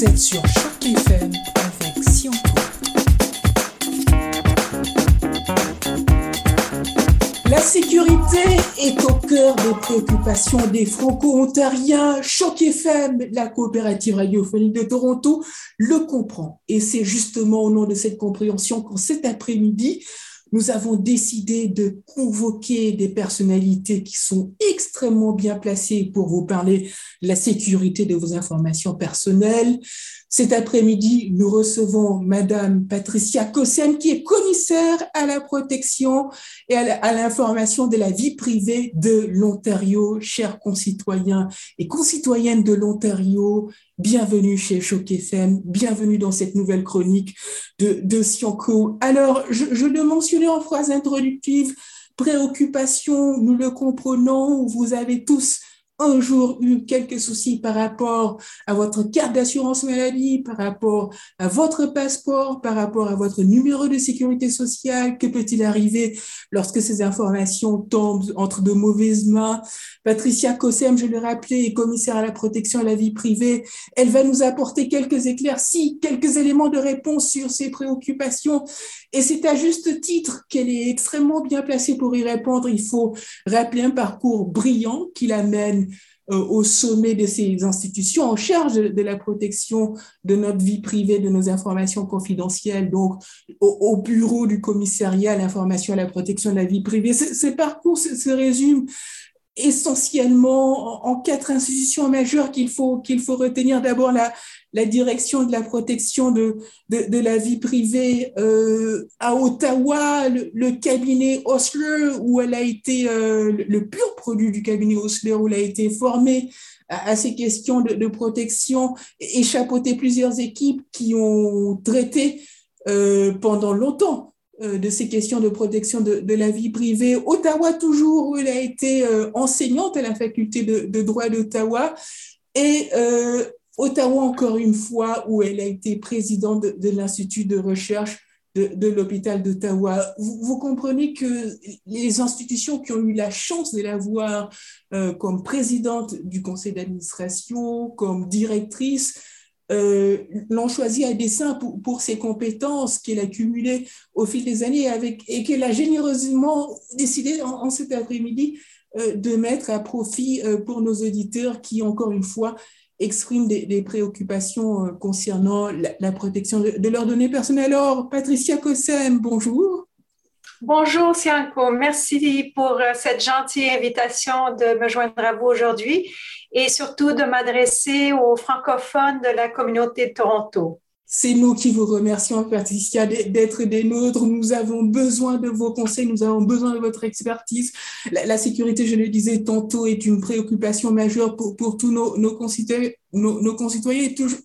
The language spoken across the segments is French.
Vous êtes sur Choc FM avec. La sécurité est au cœur des préoccupations des Franco-Ontariens. Choc FM, la coopérative radiophonique de Toronto, le comprend. Et c'est justement au nom de cette compréhension qu'en cet après-midi, nous avons décidé de convoquer des personnalités qui sont extrêmement bien placées pour vous parler de la sécurité de vos informations personnelles. Cet après-midi, nous recevons Madame Patricia Kossen, qui est commissaire à la protection et à l'information de la vie privée de l'Ontario. Chers concitoyens et concitoyennes de l'Ontario, bienvenue chez Choc FM, bienvenue dans cette nouvelle chronique de, de. Alors, je, je le mentionnais en phrase introductive, préoccupation, nous le comprenons, vous avez tous un jour eu quelques soucis par rapport à votre carte d'assurance maladie, par rapport à votre passeport, par rapport à votre numéro de sécurité sociale, que peut-il arriver lorsque ces informations tombent entre de mauvaises mains? Patricia Cossem, je le rappelais, est commissaire à la protection de la vie privée. Elle va nous apporter quelques éclaircies, quelques éléments de réponse sur ces préoccupations. Et c'est à juste titre qu'elle est extrêmement bien placée pour y répondre. Il faut rappeler un parcours brillant qui l'amène au sommet de ces institutions en charge de la protection de notre vie privée, de nos informations confidentielles, donc au, bureau du commissariat à l'information et à la protection de la vie privée. Ce, parcours se, se résume essentiellement en quatre institutions majeures qu'il faut, qu'il faut retenir. D'abord, la, direction de la protection de, la vie privée euh, à Ottawa, le, cabinet Osler, où elle a été, euh, le pur produit du cabinet Osler, où elle a été formée à, ces questions de, protection et chapeauté plusieurs équipes qui ont traité euh, pendant longtemps de ces questions de protection de, la vie privée. Ottawa, toujours, où elle a été euh, enseignante à la faculté de, droit d'Ottawa. Et euh, Ottawa, encore une fois, où elle a été présidente de, l'Institut de recherche de, l'hôpital d'Ottawa. Vous, vous, comprenez que les institutions qui ont eu la chance de la voir comme présidente du conseil d'administration, comme directrice, euh, l'ont choisi à dessein pour, pour ses compétences qu'elle a cumulées au fil des années et qu'elle a généreusement décidé en, cet après-midi euh, de mettre à profit euh, pour nos auditeurs qui, encore une fois, expriment des, préoccupations concernant la, protection de, de, leurs données personnelles. Alors, Patricia Cossem, bonjour. Bonjour, Sianco. Merci pour euh, cette gentille invitation de me joindre à vous aujourd'hui et surtout de m'adresser aux francophones de la communauté de Toronto. C'est nous qui vous remercions, Patricia, d'être des nôtres. Nous avons besoin de vos conseils, nous avons besoin de votre expertise. La, sécurité, je le disais tantôt, est une préoccupation majeure pour, pour tous nos, nos, concitoyens,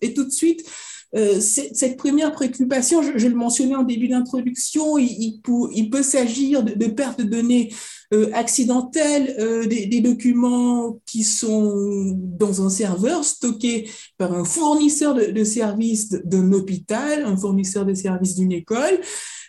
et tout de suite, euh, cette première préoccupation, je, le mentionnais en début d'introduction, il, peut s'agir de, de perte de données euh, accidentelles, euh, des, documents qui sont dans un serveur stocké par un fournisseur de, services d'un hôpital, un fournisseur de services d'une école.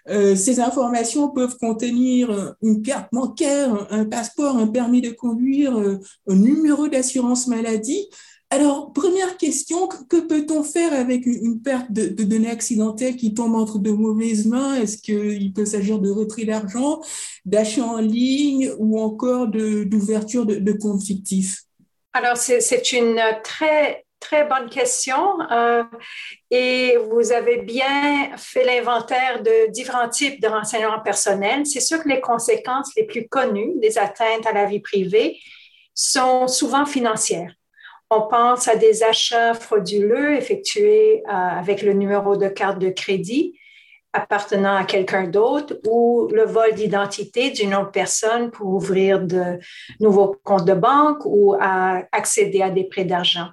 Ces informations peuvent contenir une carte bancaire, un, passeport, un permis de conduire, un numéro d'assurance maladie. Alors, première question, que peut-on faire avec une perte de, données accidentelles qui tombe entre de mauvaises mains? Est-ce qu'il peut s'agir de retrait d'argent, d'achat en ligne ou encore d'ouverture de, de, comptes fictifs? Alors, c'est une très, très bonne question euh, et vous avez bien fait l'inventaire de différents types de renseignements personnels. C'est sûr que les conséquences les plus connues des atteintes à la vie privée sont souvent financières. On pense à des achats frauduleux effectués euh, avec le numéro de carte de crédit appartenant à quelqu'un d'autre ou le vol d'identité d'une autre personne pour ouvrir de nouveaux comptes de banque ou accéder à des prêts d'argent.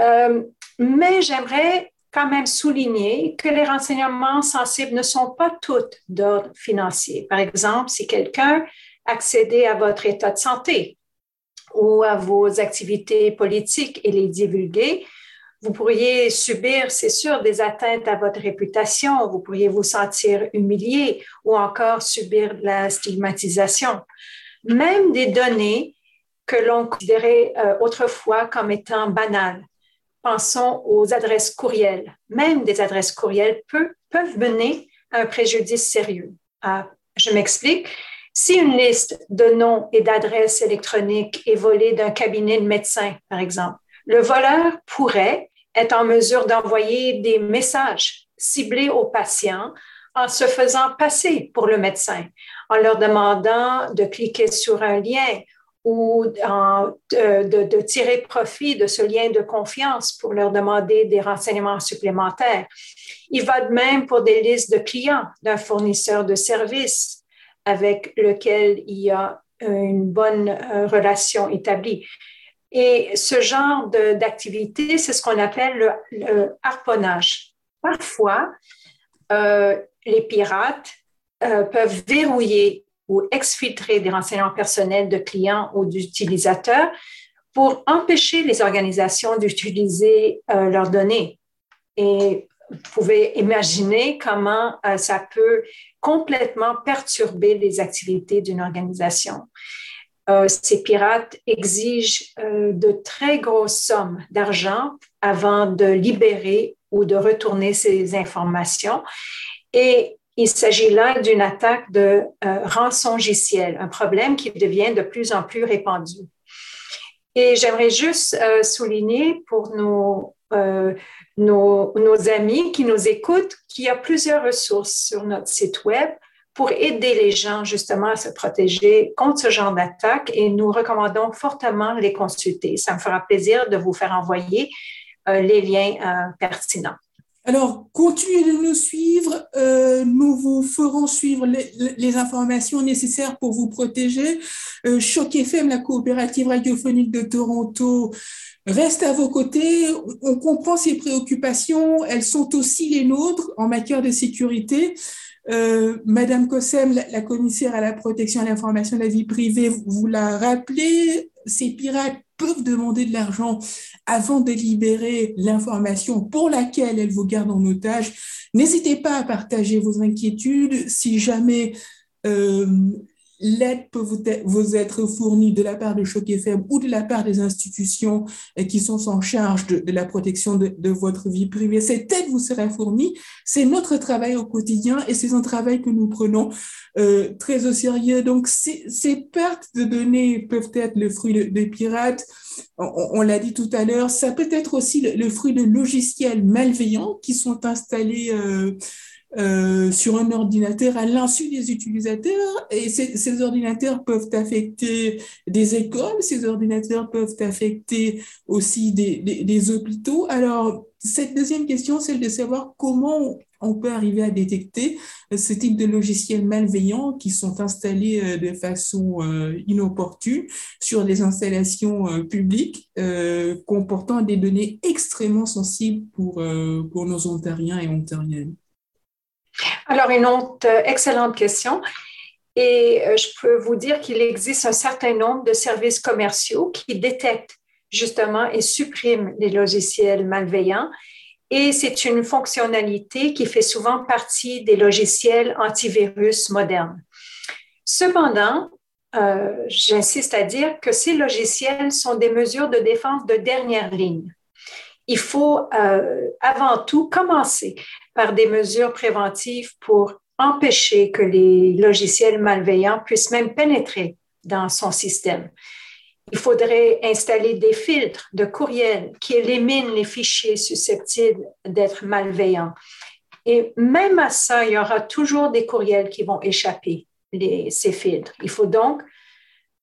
Euh, mais j'aimerais quand même souligner que les renseignements sensibles ne sont pas tous d'ordre financier. Par exemple, si quelqu'un accédait à votre état de santé ou à vos activités politiques et les divulguer, vous pourriez subir, c'est sûr, des atteintes à votre réputation, vous pourriez vous sentir humilié ou encore subir la stigmatisation. Même des données que l'on considérait euh, autrefois comme étant banales, pensons aux adresses courriels. Même des adresses courriels peuvent mener à un préjudice sérieux. Ah, je m'explique. Si une liste de noms et d'adresses électroniques est volée d'un cabinet de médecin, par exemple, le voleur pourrait être en mesure d'envoyer des messages ciblés aux patients en se faisant passer pour le médecin, en leur demandant de cliquer sur un lien ou de, tirer profit de ce lien de confiance pour leur demander des renseignements supplémentaires. Il va de même pour des listes de clients d'un fournisseur de services avec lequel il y a une bonne euh, relation établie. Et ce genre d'activité, c'est ce qu'on appelle le, harponnage. Parfois, euh, les pirates euh, peuvent verrouiller ou exfiltrer des renseignements personnels de clients ou d'utilisateurs pour empêcher les organisations d'utiliser leurs données. Vous pouvez imaginer comment euh, ça peut complètement perturber les activités d'une organisation. Euh, ces pirates exigent de très grosses sommes d'argent avant de libérer ou de retourner ces informations. Et il s'agit là d'une attaque de euh, rançongiciel, un problème qui devient de plus en plus répandu. Et j'aimerais juste euh, souligner pour nos, euh, nos, amis qui nous écoutent qu'il y a plusieurs ressources sur notre site Web pour aider les gens justement à se protéger contre ce genre d'attaque et nous recommandons fortement les consulter. Ça me fera plaisir de vous faire envoyer les liens pertinents. Alors, continuez de nous suivre. Euh, nous vous ferons suivre les, informations nécessaires pour vous protéger. Euh, Choc FM, la coopérative radiophonique de Toronto, reste à vos côtés. On comprend ces préoccupations. Elles sont aussi les nôtres en matière de sécurité. Euh, Madame Kossem, la, commissaire à la protection à l'information de la vie privée, vous l'a rappelé, ces pirates peuvent demander de l'argent avant de libérer l'information pour laquelle elles vous gardent en otage. N'hésitez pas à partager vos inquiétudes. Si jamais euh, l'aide peut vous, être fournie de la part de Choc ou de la part des institutions euh, qui sont en charge de, la protection de, votre vie privée. Cette aide vous sera fournie. C'est notre travail au quotidien et c'est un travail que nous prenons euh, très au sérieux. Donc, ces, pertes de données peuvent être le fruit des pirates. On, l'a dit tout à l'heure. Ça peut être aussi le, fruit de logiciels malveillants qui sont installés euh, euh, sur un ordinateur à l'insu des utilisateurs. Et ces, ordinateurs peuvent affecter des écoles, ces ordinateurs peuvent affecter aussi des, hôpitaux. Alors, cette deuxième question, c'est de savoir comment on peut arriver à détecter ce type de logiciels malveillants qui sont installés euh, de façon euh, inopportune sur des installations publiques comportant des données extrêmement sensibles pour nos Ontariens et Ontariennes. Alors, une autre euh, excellente question. Et euh, je peux vous dire qu'il existe un certain nombre de services commerciaux qui détectent justement et suppriment les logiciels malveillants. Et c'est une fonctionnalité qui fait souvent partie des logiciels antivirus modernes. Cependant, euh, j'insiste à dire que ces logiciels sont des mesures de défense de dernière ligne. Il faut avant tout commencer par des mesures préventives pour empêcher que les logiciels malveillants puissent même pénétrer dans son système. Il faudrait installer des filtres de courriel qui éliminent les fichiers susceptibles d'être malveillants. Et même à ça, il y aura toujours des courriels qui vont échapper ces filtres. Il faut donc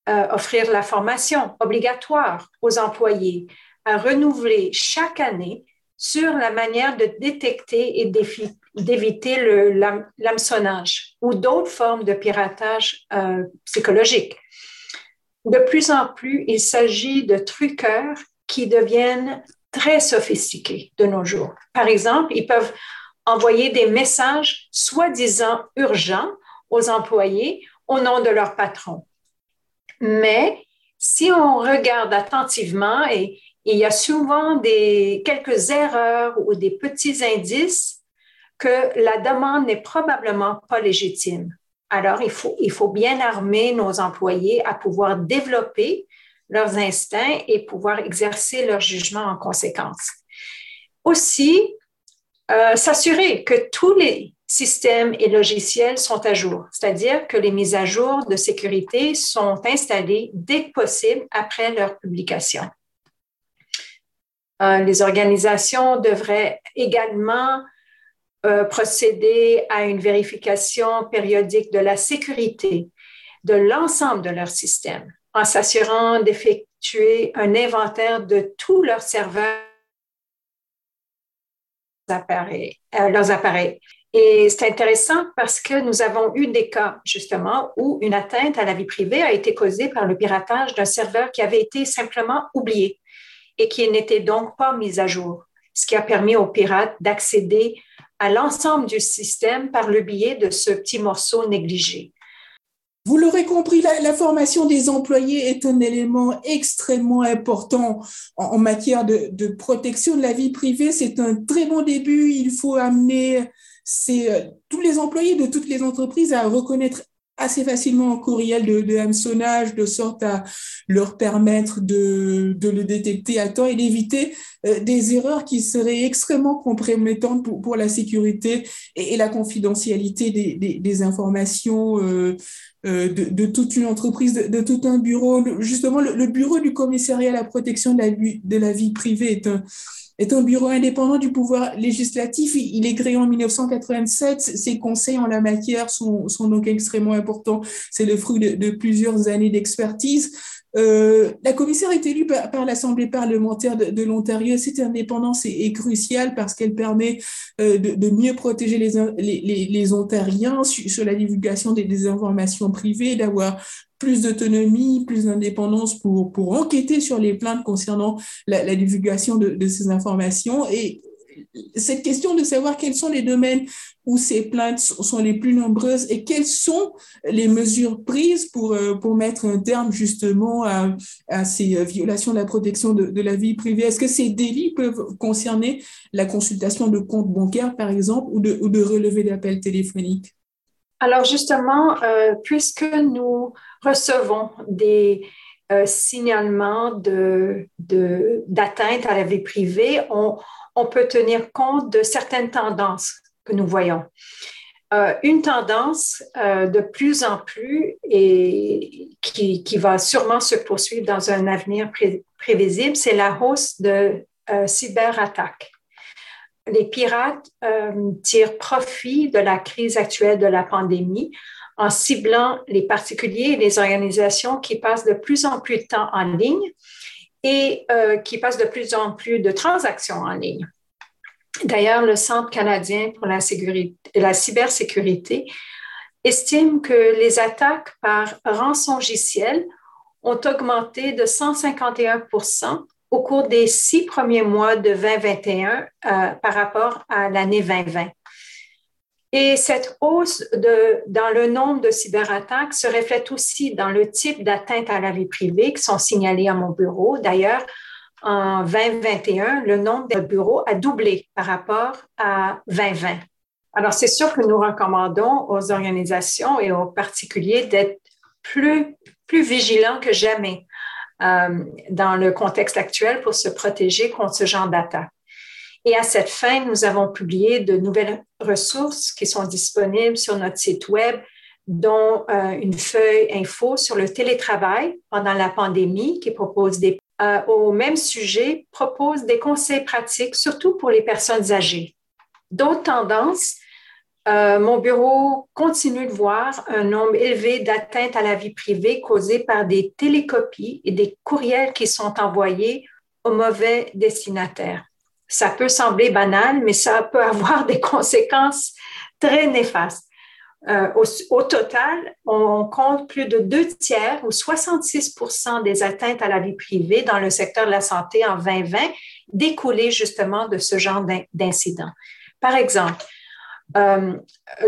euh, offrir la formation obligatoire aux employés à renouveler chaque année sur la manière de détecter et d'éviter l'hameçonnage ou d'autres formes de piratage euh, psychologique. De plus en plus, il s'agit de truqueurs qui deviennent très sophistiqués de nos jours. Par exemple, ils peuvent envoyer des messages soi-disant urgents aux employés au nom de leur patron. Mais si on regarde attentivement et, il y a souvent des, quelques erreurs ou des petits indices que la demande n'est probablement pas légitime. Alors, il faut, il faut bien armer nos employés à pouvoir développer leurs instincts et pouvoir exercer leur jugement en conséquence. Aussi, euh, s'assurer que tous les systèmes et logiciels sont à jour, c'est-à-dire que les mises à jour de sécurité sont installées dès que possible après leur publication. Euh, les organisations devraient également euh, procéder à une vérification périodique de la sécurité de l'ensemble de leur système en s'assurant d'effectuer un inventaire de tous leurs serveurs euh, leurs appareils. Et c'est intéressant parce que nous avons eu des cas, justement, où une atteinte à la vie privée a été causée par le piratage d'un serveur qui avait été simplement oublié et qui n'était donc pas mis à jour, ce qui a permis aux pirates d'accéder à l'ensemble du système par le biais de ce petit morceau négligé. Vous l'aurez compris, la, formation des employés est un élément extrêmement important en, matière de, protection de la vie privée. C'est un très bon début. Il faut amener euh, tous les employés de toutes les entreprises à reconnaître assez facilement un courriel de, de, hameçonnage de sorte à leur permettre de, de le détecter à temps et d'éviter euh, des erreurs qui seraient extrêmement compromettantes pour, pour la sécurité et, la confidentialité des, des, informations euh, euh, de, toute une entreprise, de, tout un bureau. Justement, le, le, bureau du commissariat à la protection de la, de la vie privée est un, est un bureau indépendant du pouvoir législatif. Il est créé en 1987. Ses conseils en la matière sont, donc extrêmement importants. C'est le fruit de plusieurs années d'expertise. Euh, la commissaire est élue par, l'Assemblée parlementaire de, l'Ontario. Cette indépendance est, cruciale parce qu'elle permet euh, de, mieux protéger les, Ontariens sur, la divulgation des, informations privées, d'avoir plus d'autonomie, plus d'indépendance pour, enquêter sur les plaintes concernant la, divulgation de, ces informations. Cette question de savoir quels sont les domaines où ces plaintes sont les plus nombreuses et quelles sont les mesures prises pour, euh, pour mettre un terme justement à, ces euh, violations de la protection de, de la vie privée. Est-ce que ces délits peuvent concerner la consultation de comptes bancaires, par exemple, ou de, ou de relever d'appels téléphoniques? Alors justement, euh, puisque nous recevons des euh, signalements de, d'atteinte à la vie privée, on, on peut tenir compte de certaines tendances que nous voyons. Euh, une tendance euh, de plus en plus et qui, qui, va sûrement se poursuivre dans un avenir prévisible, c'est la hausse de euh, cyberattaques. Les pirates tirent profit de la crise actuelle de la pandémie en ciblant les particuliers et les organisations qui passent de plus en plus de temps en ligne et qui passent de plus en plus de transactions en ligne. D'ailleurs, le Centre canadien pour la, la cybersécurité estime que les attaques par rançongiciel ont augmenté de 151% au cours des six premiers mois de 2021 euh, par rapport à l'année 2020. Et cette hausse dans le nombre de cyberattaques se reflète aussi dans le type d'atteinte à la vie privée qui sont signalées à mon bureau. D'ailleurs, en 2021, le nombre de bureaux a doublé par rapport à 2020. Alors, c'est sûr que nous recommandons aux organisations et aux particuliers d'être plus, plus vigilants que jamais euh, dans le contexte actuel pour se protéger contre ce genre d'attaque. Et à cette fin, nous avons publié de nouvelles ressources qui sont disponibles sur notre site Web, dont euh, une feuille info sur le télétravail pendant la pandémie qui propose des euh, au même sujet propose des conseils pratiques, surtout pour les personnes âgées. D'autres tendances, euh, mon bureau continue de voir un nombre élevé d'atteintes à la vie privée causées par des télécopies et des courriels qui sont envoyés aux mauvais destinataires. Ça peut sembler banal, mais ça peut avoir des conséquences très néfastes. Euh, au, total, on compte plus de deux tiers ou 66% des atteintes à la vie privée dans le secteur de la santé en 2020 découlaient justement de ce genre d'incidents. Par exemple, euh,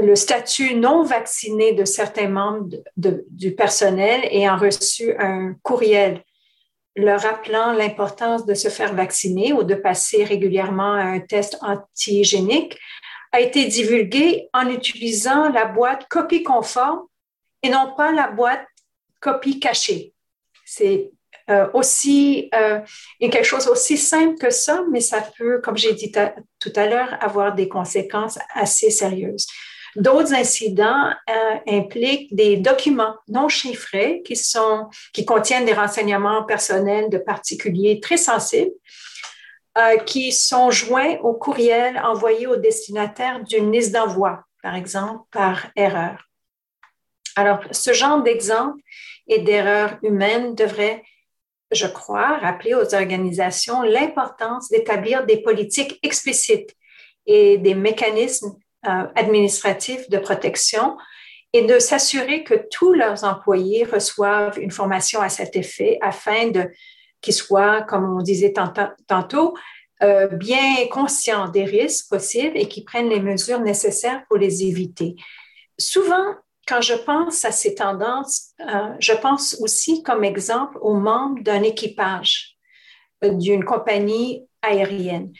le statut non vacciné de certains membres du personnel ayant reçu un courriel leur rappelant l'importance de se faire vacciner ou de passer régulièrement un test antigénique a été divulgué en utilisant la boîte copie conforme et non pas la boîte copie cachée. C'est euh, aussi, euh, quelque chose aussi simple que ça, mais ça peut, comme j'ai dit tout à l'heure, avoir des conséquences assez sérieuses. D'autres incidents euh, impliquent des documents non chiffrés qui contiennent des renseignements personnels de particuliers très sensibles, euh, qui sont joints au courriel envoyé au destinataire d'une liste d'envoi, par exemple, par erreur. Alors, ce genre d'exemple et d'erreur humaine devrait je crois, rappeler aux organisations l'importance d'établir des politiques explicites et des mécanismes euh, administratifs de protection et de s'assurer que tous leurs employés reçoivent une formation à cet effet afin de qu'ils soient, comme on disait tantôt, euh, bien conscients des risques possibles et qu'ils prennent les mesures nécessaires pour les éviter. Souvent, quand je pense à ces tendances, euh, je pense aussi comme exemple aux membres d'un équipage euh, d'une compagnie aérienne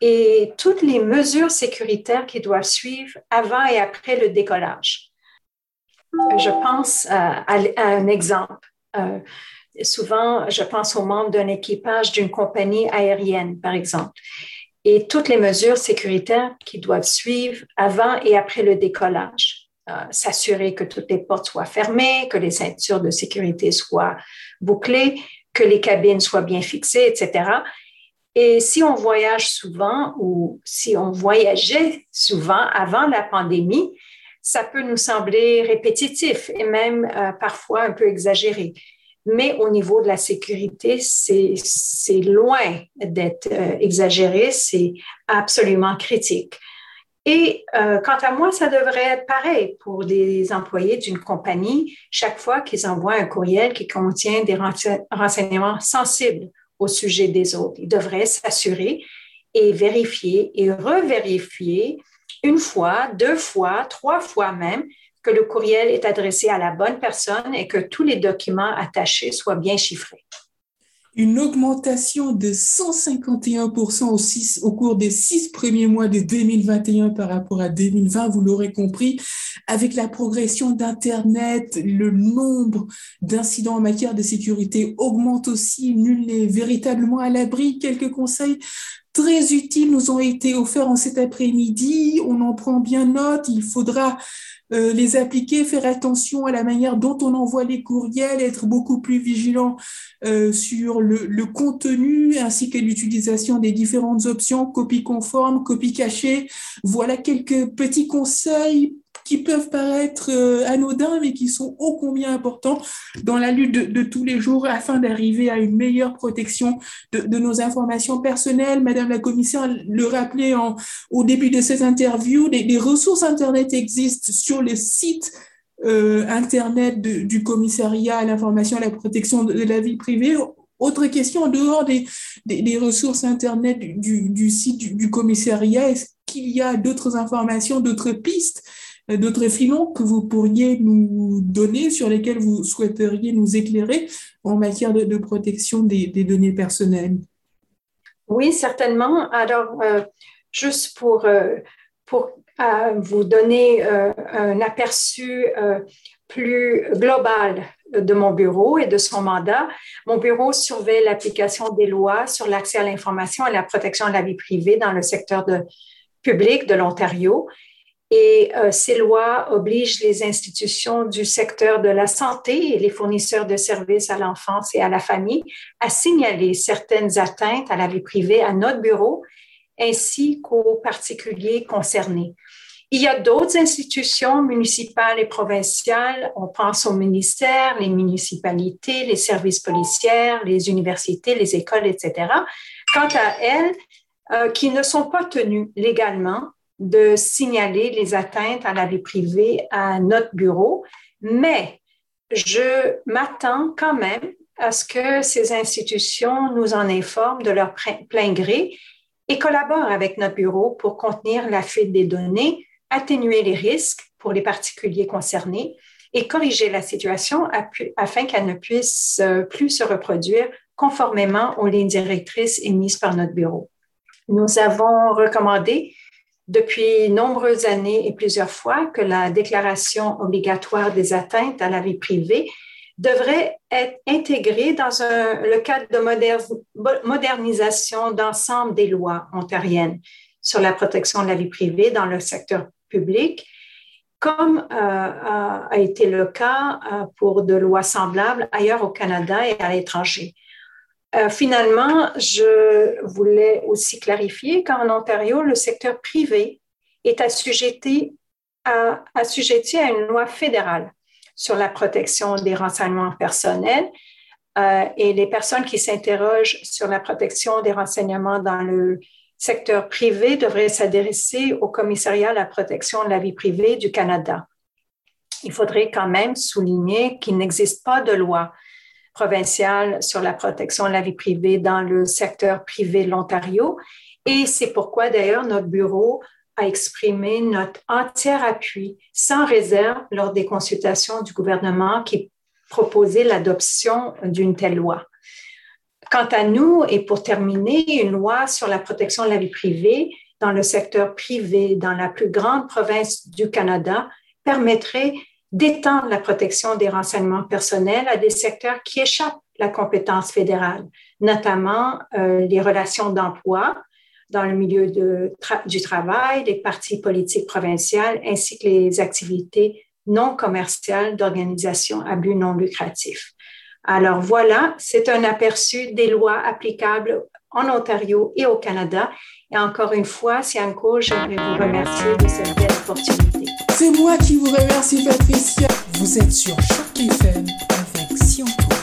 et toutes les mesures sécuritaires qui doivent suivre avant et après le décollage. Je pense à, un exemple. Euh, souvent, je pense aux membres d'un équipage d'une compagnie aérienne, par exemple, et toutes les mesures sécuritaires qui doivent suivre avant et après le décollage. Euh, s'assurer que toutes les portes soient fermées, que les ceintures de sécurité soient bouclées, que les cabines soient bien fixées, etc. Et si on voyage souvent ou si on voyageait souvent avant la pandémie, ça peut nous sembler répétitif et même euh, parfois un peu exagéré. Mais au niveau de la sécurité, c'est loin d'être euh, exagéré, c'est absolument critique. Et euh, quant à moi, ça devrait être pareil pour des employés d'une compagnie chaque fois qu'ils envoient un courriel qui contient des renseignements sensibles au sujet des autres. Ils devraient s'assurer et vérifier et revérifier une fois, deux fois, trois fois même que le courriel est adressé à la bonne personne et que tous les documents attachés soient bien chiffrés une augmentation de 151% au, cours des six premiers mois de 2021 par rapport à 2020, vous l'aurez compris. Avec la progression d'Internet, le nombre d'incidents en matière de sécurité augmente aussi. Nul n'est véritablement à l'abri. Quelques conseils très utiles nous ont été offerts en cet après-midi. On en prend bien note. Il faudra euh, les appliquer, faire attention à la manière dont on envoie les courriels, être beaucoup plus vigilant euh, sur le, le, contenu ainsi que l'utilisation des différentes options, copie conforme, copie cachée. Voilà quelques petits conseils qui peuvent paraître euh, anodins, mais qui sont ô combien importants dans la lutte de, tous les jours afin d'arriver à une meilleure protection de, nos informations personnelles. Madame la commissaire le rappelait au début de cette interview, les, ressources Internet existent sur le site euh, Internet du commissariat à l'information et à la protection de, la vie privée. Autre question, en dehors des, ressources Internet du, site du commissariat, est-ce qu'il y a d'autres informations, d'autres pistes d'autres filons que vous pourriez nous donner, sur lesquels vous souhaiteriez nous éclairer en matière de, protection des, données personnelles? Oui, certainement. Alors, euh, juste pour, euh, pour euh, vous donner un aperçu plus global de mon bureau et de son mandat. Mon bureau surveille l'application des lois sur l'accès à l'information et la protection de la vie privée dans le secteur public de l'Ontario et euh, ces lois obligent les institutions du secteur de la santé et les fournisseurs de services à l'enfance et à la famille à signaler certaines atteintes à la vie privée à notre bureau ainsi qu'aux particuliers concernés. Il y a d'autres institutions municipales et provinciales. On pense aux ministères, les municipalités, les services policiers, les universités, les écoles, etc. Quant à elles, euh, qui ne sont pas tenues légalement de signaler les atteintes à la vie privée à notre bureau, mais je m'attends quand même à ce que ces institutions nous en informent de leur plein gré et collaborent avec notre bureau pour contenir la fuite des données, atténuer les risques pour les particuliers concernés et corriger la situation afin qu'elle ne puisse euh, plus se reproduire conformément aux lignes directrices émises par notre bureau. Nous avons recommandé depuis nombreuses années et plusieurs fois que la déclaration obligatoire des atteintes à la vie privée devrait être intégré dans le cadre de modernisation d'ensemble des lois ontariennes sur la protection de la vie privée dans le secteur public, comme euh, a été le cas euh, pour de lois semblables ailleurs au Canada et à l'étranger. Euh, finalement, je voulais aussi clarifier qu'en Ontario, le secteur privé est assujetti à, une loi fédérale sur la protection des renseignements personnels. Euh, et les personnes qui s'interrogent sur la protection des renseignements dans le secteur privé devraient s'adresser au commissariat à la protection de la vie privée du Canada. Il faudrait quand même souligner qu'il n'existe pas de loi provinciale sur la protection de la vie privée dans le secteur privé de l'Ontario. Et c'est pourquoi d'ailleurs notre bureau a exprimé notre entier appui sans réserve lors des consultations du gouvernement qui proposait l'adoption d'une telle loi. Quant à nous, et pour terminer, une loi sur la protection de la vie privée dans le secteur privé dans la plus grande province du Canada permettrait d'étendre la protection des renseignements personnels à des secteurs qui échappent à la compétence fédérale, notamment euh, les relations d'emploi dans le milieu du travail, les partis politiques provinciales, ainsi que les activités non commerciales d'organisations à but non lucratif. Alors voilà, c'est un aperçu des lois applicables en Ontario et au Canada. Et encore une fois, Sianco, j'aimerais vous remercier de cette belle opportunité. C'est moi qui vous remercie, Patricia. Vous êtes sur Choc FM avec.